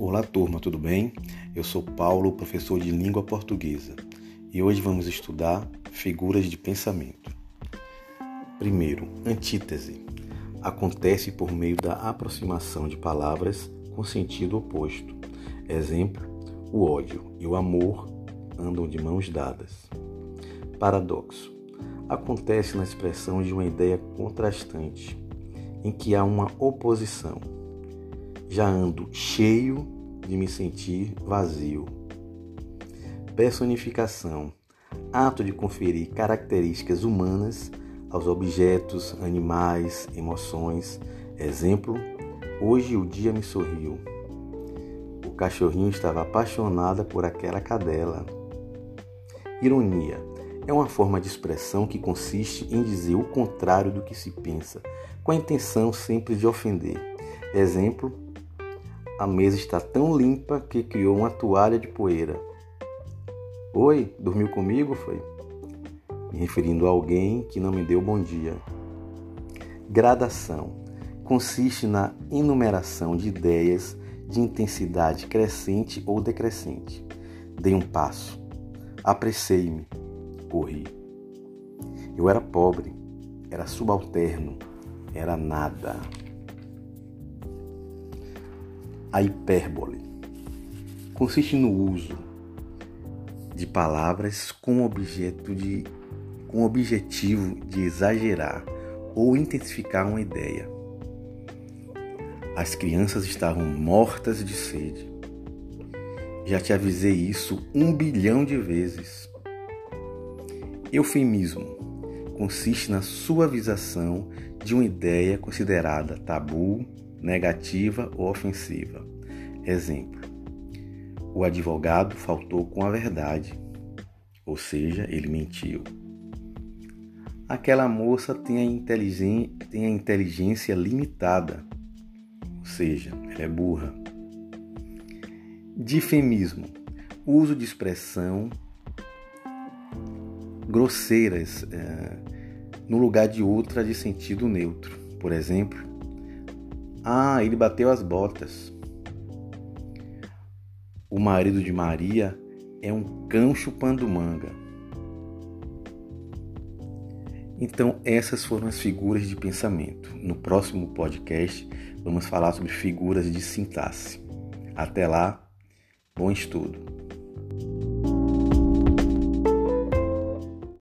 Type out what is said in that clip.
Olá, turma, tudo bem? Eu sou Paulo, professor de língua portuguesa, e hoje vamos estudar figuras de pensamento. Primeiro, antítese. Acontece por meio da aproximação de palavras com sentido oposto. Exemplo: o ódio e o amor andam de mãos dadas. Paradoxo. Acontece na expressão de uma ideia contrastante, em que há uma oposição. Já ando cheio de me sentir vazio. Personificação ato de conferir características humanas aos objetos, animais, emoções. Exemplo: hoje o dia me sorriu. O cachorrinho estava apaixonada por aquela cadela. Ironia é uma forma de expressão que consiste em dizer o contrário do que se pensa, com a intenção sempre de ofender. Exemplo: a mesa está tão limpa que criou uma toalha de poeira. Oi, dormiu comigo? Foi? Me referindo a alguém que não me deu bom dia. Gradação consiste na enumeração de ideias de intensidade crescente ou decrescente. Dei um passo, apressei-me, corri. Eu era pobre, era subalterno, era nada. A hipérbole consiste no uso de palavras com objeto de com objetivo de exagerar ou intensificar uma ideia. As crianças estavam mortas de sede. Já te avisei isso um bilhão de vezes. Eufemismo consiste na suavização de uma ideia considerada tabu, negativa ou ofensiva. Exemplo: o advogado faltou com a verdade, ou seja, ele mentiu. Aquela moça tem a, tem a inteligência limitada, ou seja, ela é burra. Difemismo uso de expressão grosseiras é, no lugar de outra de sentido neutro. Por exemplo, ah, ele bateu as botas. O marido de Maria é um cão chupando manga. Então, essas foram as figuras de pensamento. No próximo podcast, vamos falar sobre figuras de sintaxe. Até lá, bom estudo!